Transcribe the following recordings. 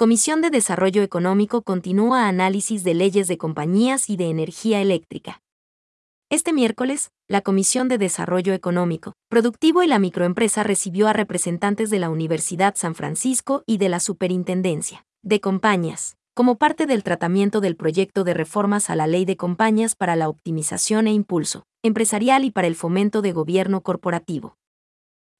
Comisión de Desarrollo Económico continúa análisis de leyes de compañías y de energía eléctrica. Este miércoles, la Comisión de Desarrollo Económico, Productivo y la Microempresa recibió a representantes de la Universidad San Francisco y de la Superintendencia de Compañías, como parte del tratamiento del proyecto de reformas a la Ley de Compañías para la optimización e impulso empresarial y para el fomento de gobierno corporativo.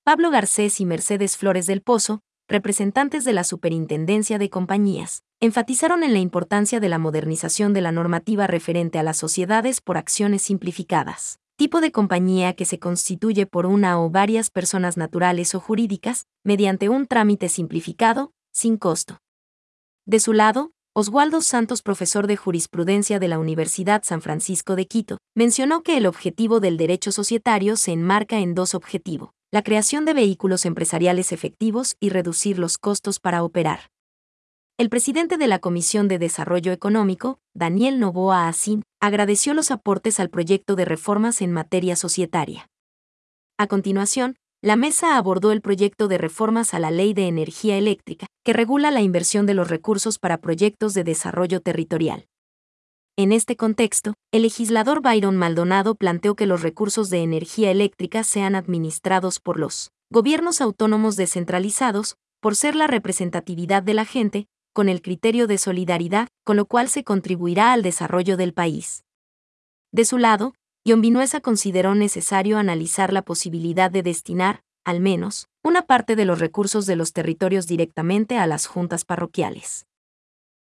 Pablo Garcés y Mercedes Flores del Pozo, representantes de la Superintendencia de Compañías, enfatizaron en la importancia de la modernización de la normativa referente a las sociedades por acciones simplificadas, tipo de compañía que se constituye por una o varias personas naturales o jurídicas, mediante un trámite simplificado, sin costo. De su lado, Oswaldo Santos, profesor de jurisprudencia de la Universidad San Francisco de Quito, mencionó que el objetivo del derecho societario se enmarca en dos objetivos la creación de vehículos empresariales efectivos y reducir los costos para operar. El presidente de la Comisión de Desarrollo Económico, Daniel Novoa Asim, agradeció los aportes al proyecto de reformas en materia societaria. A continuación, la mesa abordó el proyecto de reformas a la Ley de Energía Eléctrica, que regula la inversión de los recursos para proyectos de desarrollo territorial. En este contexto, el legislador Byron Maldonado planteó que los recursos de energía eléctrica sean administrados por los gobiernos autónomos descentralizados, por ser la representatividad de la gente, con el criterio de solidaridad, con lo cual se contribuirá al desarrollo del país. De su lado, John Vinuesa consideró necesario analizar la posibilidad de destinar, al menos, una parte de los recursos de los territorios directamente a las juntas parroquiales.